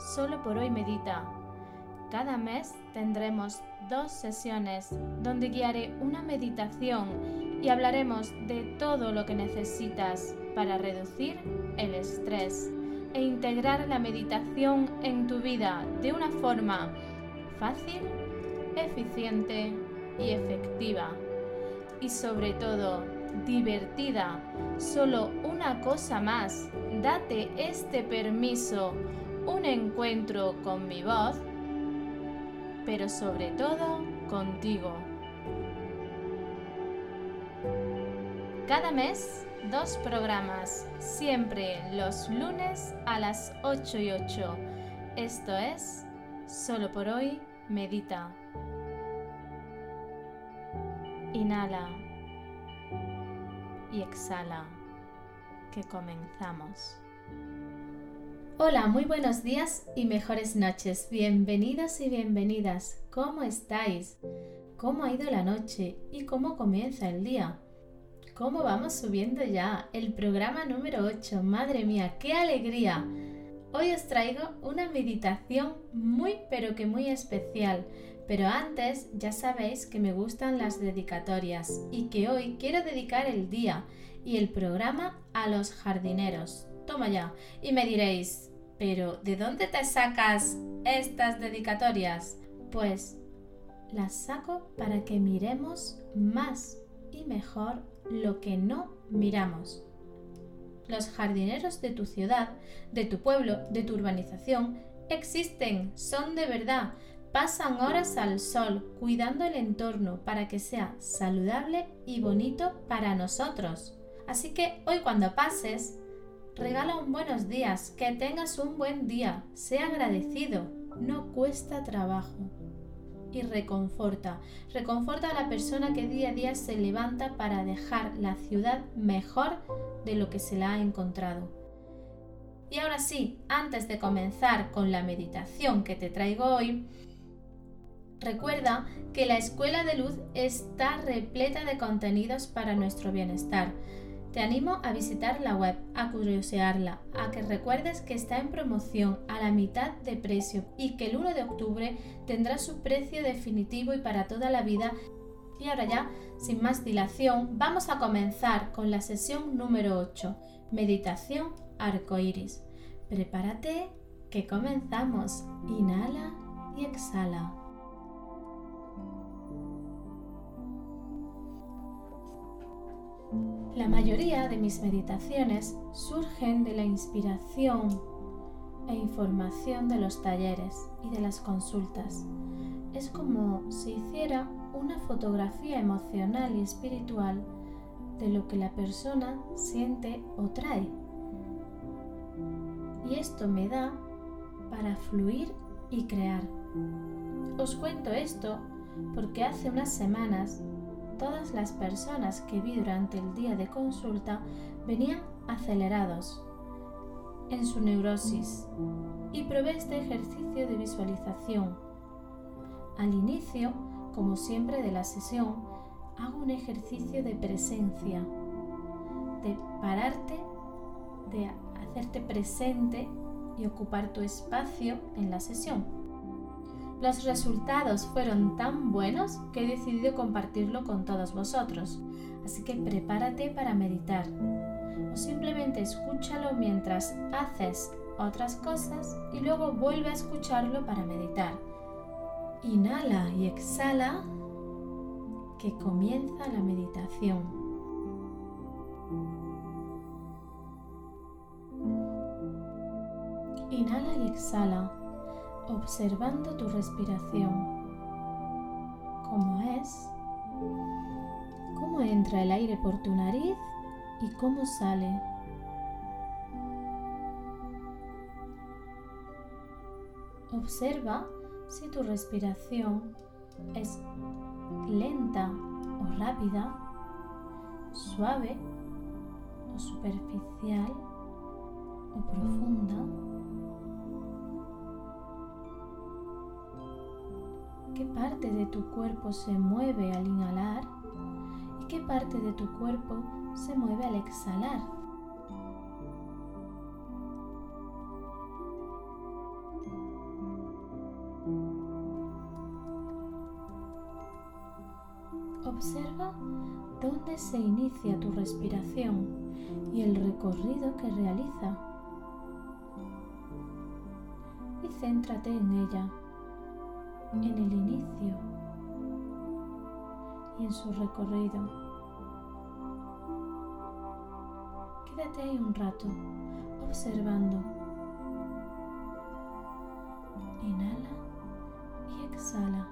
Solo por hoy medita. Cada mes tendremos dos sesiones donde guiaré una meditación y hablaremos de todo lo que necesitas para reducir el estrés e integrar la meditación en tu vida de una forma fácil, eficiente y efectiva. Y sobre todo, divertida. Solo una cosa más. Date este permiso un encuentro con mi voz, pero sobre todo contigo. Cada mes, dos programas, siempre los lunes a las 8 y 8. Esto es, solo por hoy, medita. Inhala y exhala, que comenzamos. Hola, muy buenos días y mejores noches. Bienvenidos y bienvenidas. ¿Cómo estáis? ¿Cómo ha ido la noche y cómo comienza el día? ¿Cómo vamos subiendo ya? El programa número 8. Madre mía, qué alegría. Hoy os traigo una meditación muy pero que muy especial. Pero antes ya sabéis que me gustan las dedicatorias y que hoy quiero dedicar el día y el programa a los jardineros. Toma ya. Y me diréis, pero, ¿de dónde te sacas estas dedicatorias? Pues las saco para que miremos más y mejor lo que no miramos. Los jardineros de tu ciudad, de tu pueblo, de tu urbanización, existen, son de verdad, pasan horas al sol cuidando el entorno para que sea saludable y bonito para nosotros. Así que hoy cuando pases, Regala un buenos días, que tengas un buen día, sea agradecido, no cuesta trabajo. Y reconforta, reconforta a la persona que día a día se levanta para dejar la ciudad mejor de lo que se la ha encontrado. Y ahora sí, antes de comenzar con la meditación que te traigo hoy, recuerda que la Escuela de Luz está repleta de contenidos para nuestro bienestar te animo a visitar la web, a curiosearla, a que recuerdes que está en promoción a la mitad de precio y que el 1 de octubre tendrá su precio definitivo y para toda la vida. Y ahora ya, sin más dilación, vamos a comenzar con la sesión número 8, Meditación Arcoiris. Prepárate, que comenzamos. Inhala y exhala. La mayoría de mis meditaciones surgen de la inspiración e información de los talleres y de las consultas. Es como si hiciera una fotografía emocional y espiritual de lo que la persona siente o trae. Y esto me da para fluir y crear. Os cuento esto porque hace unas semanas todas las personas que vi durante el día de consulta venían acelerados en su neurosis y probé este ejercicio de visualización. Al inicio, como siempre de la sesión, hago un ejercicio de presencia, de pararte, de hacerte presente y ocupar tu espacio en la sesión. Los resultados fueron tan buenos que he decidido compartirlo con todos vosotros, así que prepárate para meditar o simplemente escúchalo mientras haces otras cosas y luego vuelve a escucharlo para meditar. Inhala y exhala que comienza la meditación. Inhala y exhala observando tu respiración, cómo es, cómo entra el aire por tu nariz y cómo sale. Observa si tu respiración es lenta o rápida, suave o superficial o profunda. ¿Qué parte de tu cuerpo se mueve al inhalar y qué parte de tu cuerpo se mueve al exhalar? Observa dónde se inicia tu respiración y el recorrido que realiza. Y céntrate en ella, en el inicio y en su recorrido. Quédate ahí un rato observando. Inhala y exhala.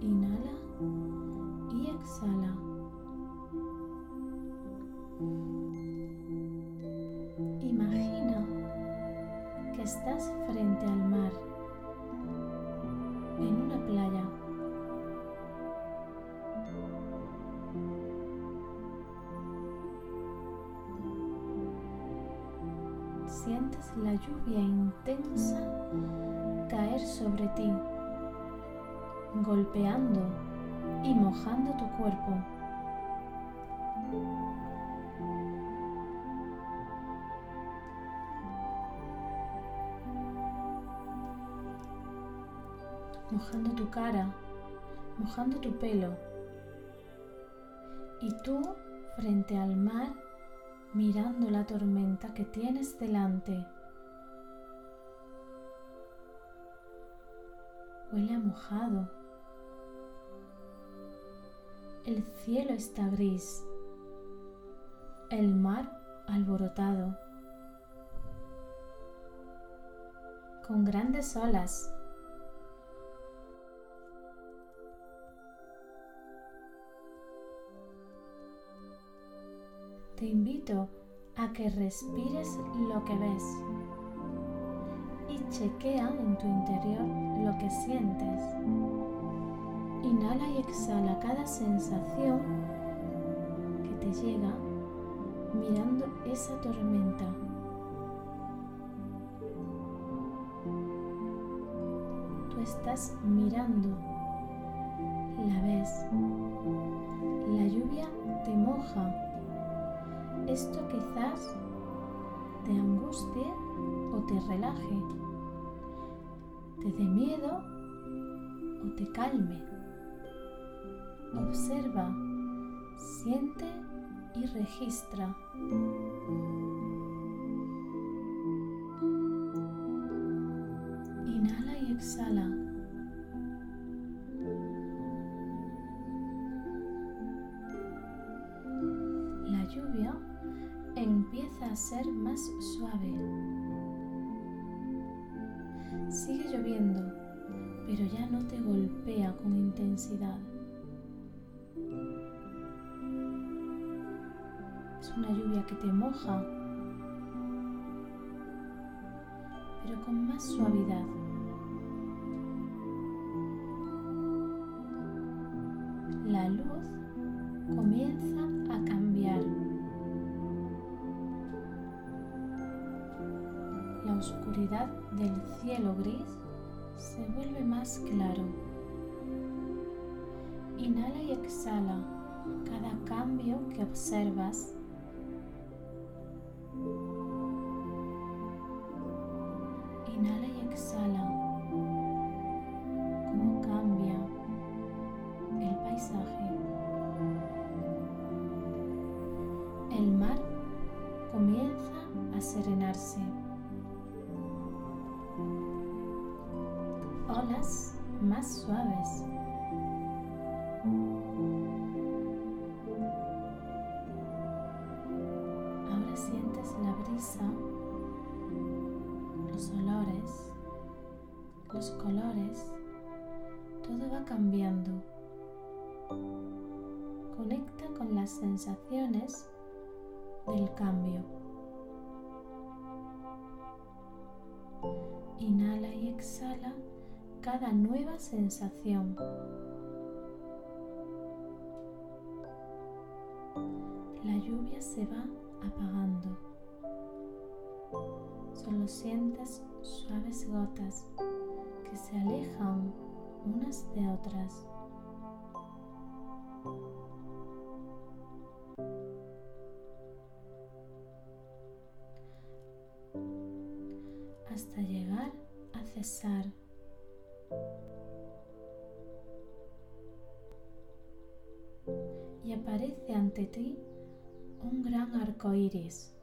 Inhala y exhala. Imagina que estás La lluvia intensa caer sobre ti golpeando y mojando tu cuerpo. Mojando tu cara, mojando tu pelo. Y tú frente al mar mirando la tormenta que tienes delante. Huele a mojado. El cielo está gris, el mar alborotado, con grandes olas. Te invito a que respires lo que ves chequea en tu interior lo que sientes. Inhala y exhala cada sensación que te llega mirando esa tormenta. Tú estás mirando, la ves, la lluvia te moja. Esto quizás te angustie o te relaje, te dé miedo o te calme. Observa, siente y registra. Inhala y exhala. La lluvia empieza a ser más suave. Sigue lloviendo, pero ya no te golpea con intensidad. una lluvia que te moja, pero con más suavidad. La luz comienza a cambiar. Oscuridad del cielo gris se vuelve más claro. Inhala y exhala cada cambio que observas cambiando. Conecta con las sensaciones del cambio. Inhala y exhala cada nueva sensación. La lluvia se va apagando. Solo sientes suaves gotas que se alejan unas de otras. hasta llegar a cesar. Y aparece ante ti un gran arco iris.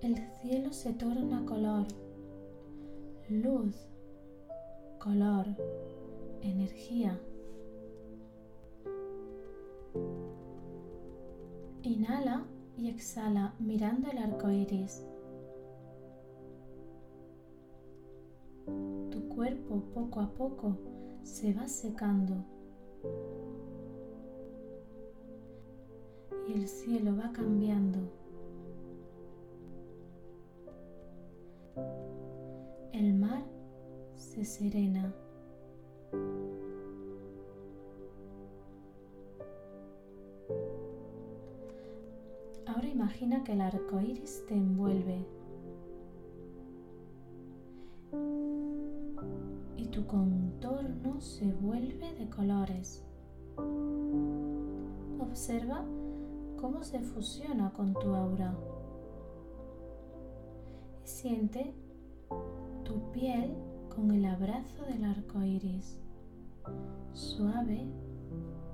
El cielo se torna color, luz, color, energía. Inhala y exhala mirando el arco iris. Tu cuerpo poco a poco se va secando y el cielo va cambiando. Se serena. Ahora imagina que el arco iris te envuelve y tu contorno se vuelve de colores. Observa cómo se fusiona con tu aura y siente tu piel con el abrazo del arco iris, suave,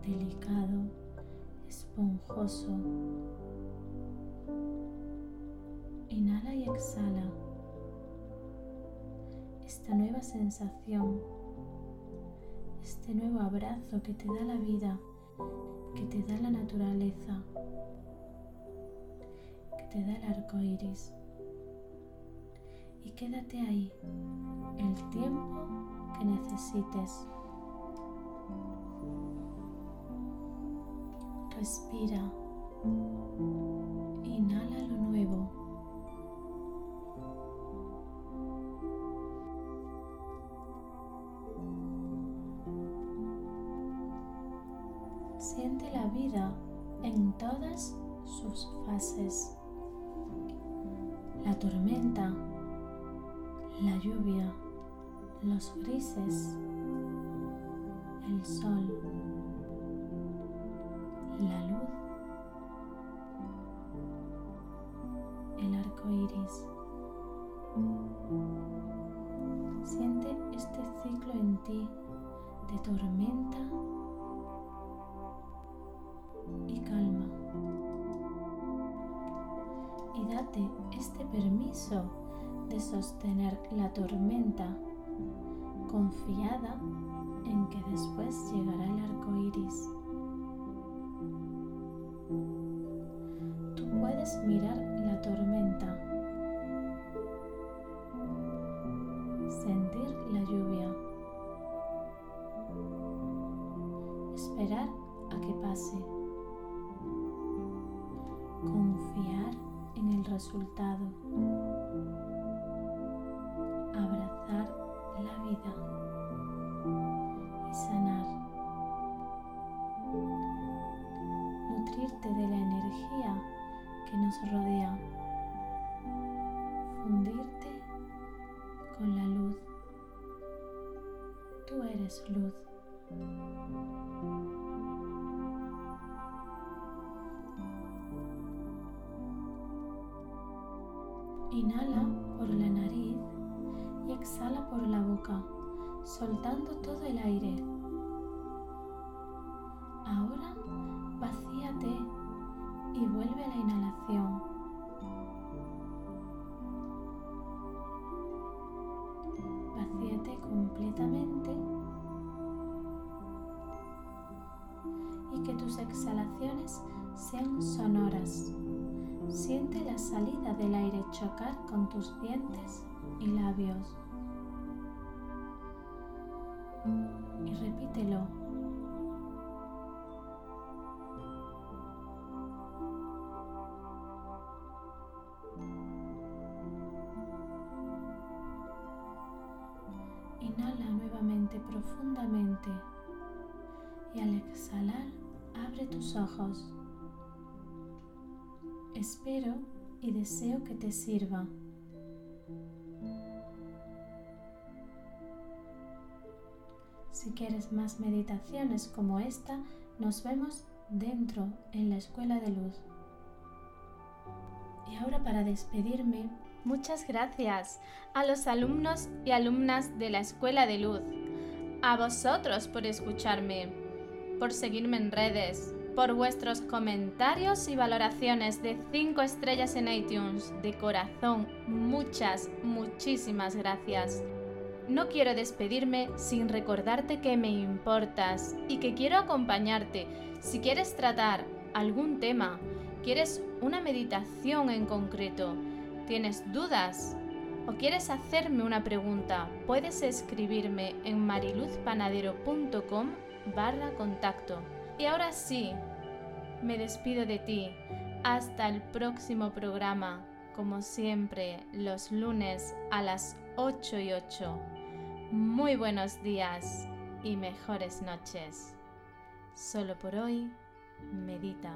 delicado, esponjoso. Inhala y exhala esta nueva sensación, este nuevo abrazo que te da la vida, que te da la naturaleza, que te da el arco iris. Y quédate ahí el tiempo que necesites. Respira. Los grises, el sol, la luz, el arco iris. Siente este ciclo en ti de tormenta y calma. Y date este permiso de sostener la tormenta confiada en que después llegará el arco iris. Tú puedes mirar la tormenta, sentir la lluvia, esperar a que pase confiar en el resultado, luz. Inhala por la nariz y exhala por la boca, soltando todo el aire. Ahora vacíate y vuelve a la inhalación. Vacíate completamente tus exhalaciones sean sonoras. Siente la salida del aire chocar con tus dientes y labios. Y repítelo. Inhala nuevamente profundamente y al exhalar abre tus ojos. Espero y deseo que te sirva. Si quieres más meditaciones como esta, nos vemos dentro en la escuela de luz. Y ahora para despedirme, muchas gracias a los alumnos y alumnas de la escuela de luz, a vosotros por escucharme, por seguirme en redes, por vuestros comentarios y valoraciones de 5 estrellas en iTunes. De corazón, muchas, muchísimas gracias. No quiero despedirme sin recordarte que me importas y que quiero acompañarte. Si quieres tratar algún tema, quieres una meditación en concreto, tienes dudas o quieres hacerme una pregunta, puedes escribirme en mariluzpanadero.com barra contacto. Y ahora sí, me despido de ti. Hasta el próximo programa, como siempre, los lunes a las 8 y 8 muy buenos días y mejores noches. Solo por hoy, medita.